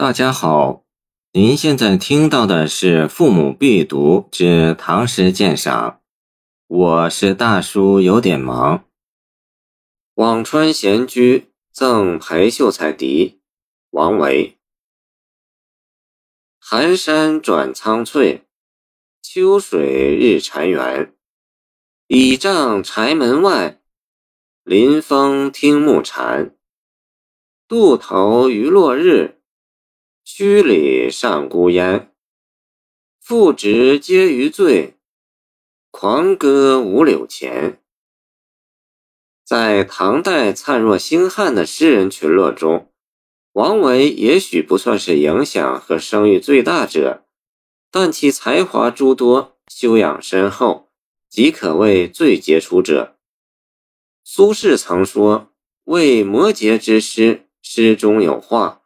大家好，您现在听到的是《父母必读之唐诗鉴赏》，我是大叔，有点忙。辋川闲居赠裴秀才笛，王维。寒山转苍翠，秋水日潺湲。倚杖柴门外，临风听暮蝉。渡头余落日，墟里上孤烟。复值皆余醉，狂歌五柳前。在唐代灿若星汉的诗人群落中，王维也许不算是影响和声誉最大者，但其才华诸多，修养深厚，即可谓最杰出者。苏轼曾说：“为摩诘之诗，诗中有画；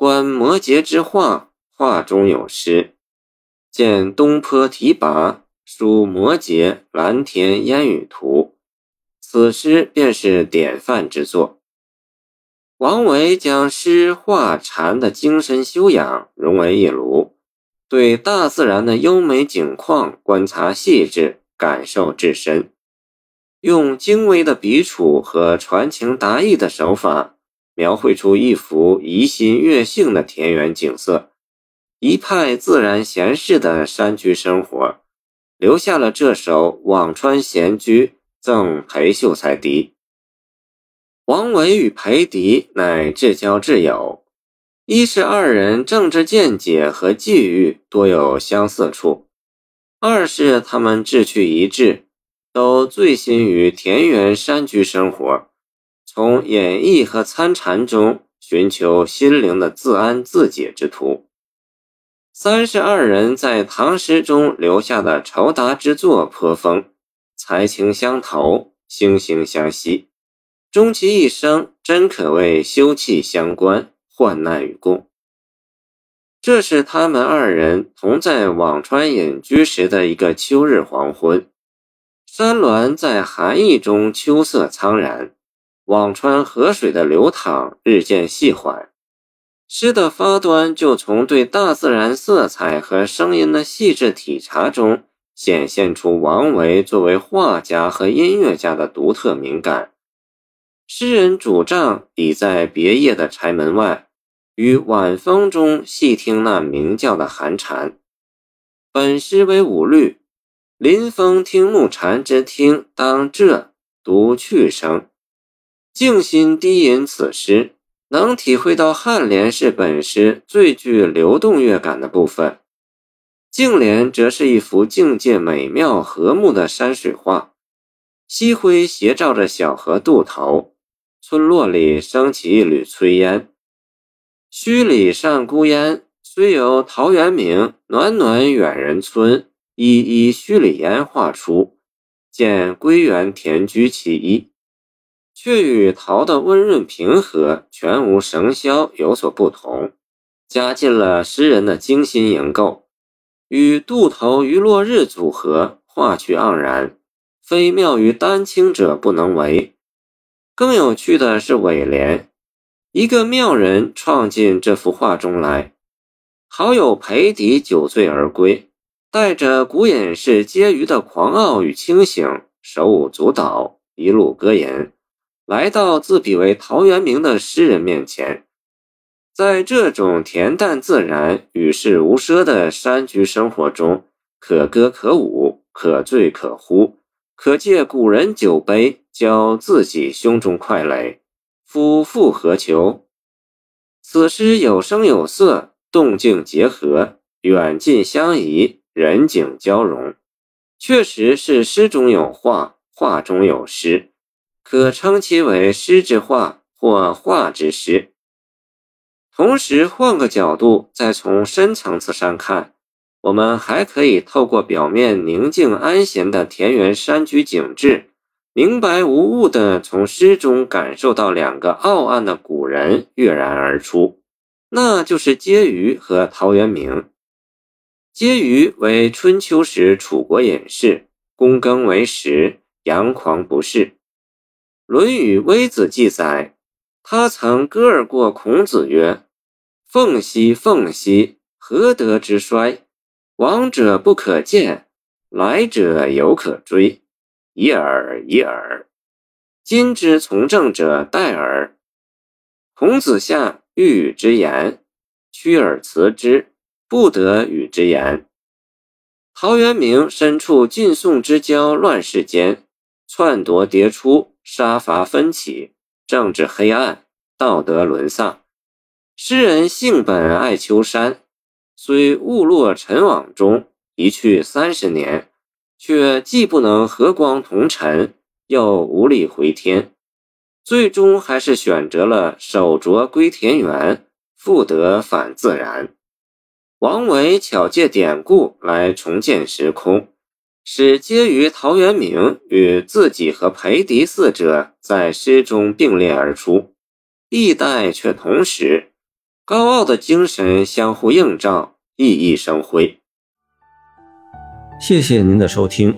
观摩诘之画，画中有诗。见东坡题跋，书摩诘蓝田烟雨图。”此诗便是典范之作。王维将诗、画、禅的精神修养融为一炉，对大自然的优美景况观察细致，感受至深，用精微的笔触和传情达意的手法，描绘出一幅怡心悦性的田园景色，一派自然闲适的山居生活，留下了这首《辋川闲居》。赠裴秀才笛。王维与裴迪乃至交挚友，一是二人政治见解和际遇多有相似处，二是他们志趣一致，都醉心于田园山居生活，从演绎和参禅中寻求心灵的自安自解之途。三十二人在唐诗中留下的酬答之作颇丰。才情相投，惺惺相惜，终其一生真可谓休戚相关，患难与共。这是他们二人同在辋川隐居时的一个秋日黄昏，山峦在寒意中秋色苍然，辋川河水的流淌日渐细缓。诗的发端就从对大自然色彩和声音的细致体察中。显现出王维作为画家和音乐家的独特敏感。诗人主帐倚在别业的柴门外，于晚风中细听那鸣叫的寒蝉。本诗为五律，临风听暮蝉之听当这读去声。静心低吟此诗，能体会到颔联是本诗最具流动乐感的部分。净莲则是一幅境界美妙、和睦的山水画，夕晖斜照着小河渡头，村落里升起一缕炊烟。墟里上孤烟，虽由陶渊明“暖暖远人村，依依墟里烟”画出，见归园田居其一，却与陶的温润平和、全无绳箫有所不同，加进了诗人的精心营构。与渡头余落日组合，画趣盎然，非妙于丹青者不能为。更有趣的是尾联，一个妙人创进这幅画中来。好友裴迪酒醉而归，带着古隐士皆余的狂傲与清醒，手舞足蹈，一路歌吟，来到自比为陶渊明的诗人面前。在这种恬淡自然、与世无奢的山居生活中，可歌可舞，可醉可呼，可借古人酒杯浇自己胸中快垒，夫复何求？此诗有声有色，动静结合，远近相宜，人景交融，确实是诗中有画，画中有诗，可称其为诗之画或画之诗。同时，换个角度，再从深层次上看，我们还可以透过表面宁静安闲的田园山居景致，明白无误地从诗中感受到两个傲岸的古人跃然而出，那就是婕妤和陶渊明。婕妤为春秋时楚国隐士，躬耕为食，阳狂不仕。《论语微子》记载，他曾歌而过孔子曰。凤兮凤兮，何德之衰？往者不可见，来者犹可追。已耳，已耳。今之从政者殆耳。孔子下欲与之言，屈而辞之，不得与之言。陶渊明身处晋宋之交乱世间，篡夺迭出，杀伐纷起，政治黑暗，道德沦丧。诗人性本爱丘山，虽误落尘网中，一去三十年，却既不能和光同尘，又无力回天，最终还是选择了守拙归田园，复得返自然。王维巧借典故来重建时空，使皆于陶渊明与自己和裴迪四者在诗中并列而出，历代却同时，高傲的精神相互映照，熠熠生辉。谢谢您的收听，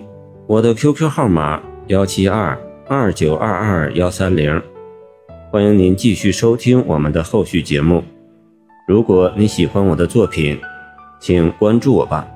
我的 QQ 号码幺七二二九二二幺三零，欢迎您继续收听我们的后续节目。如果你喜欢我的作品，请关注我吧。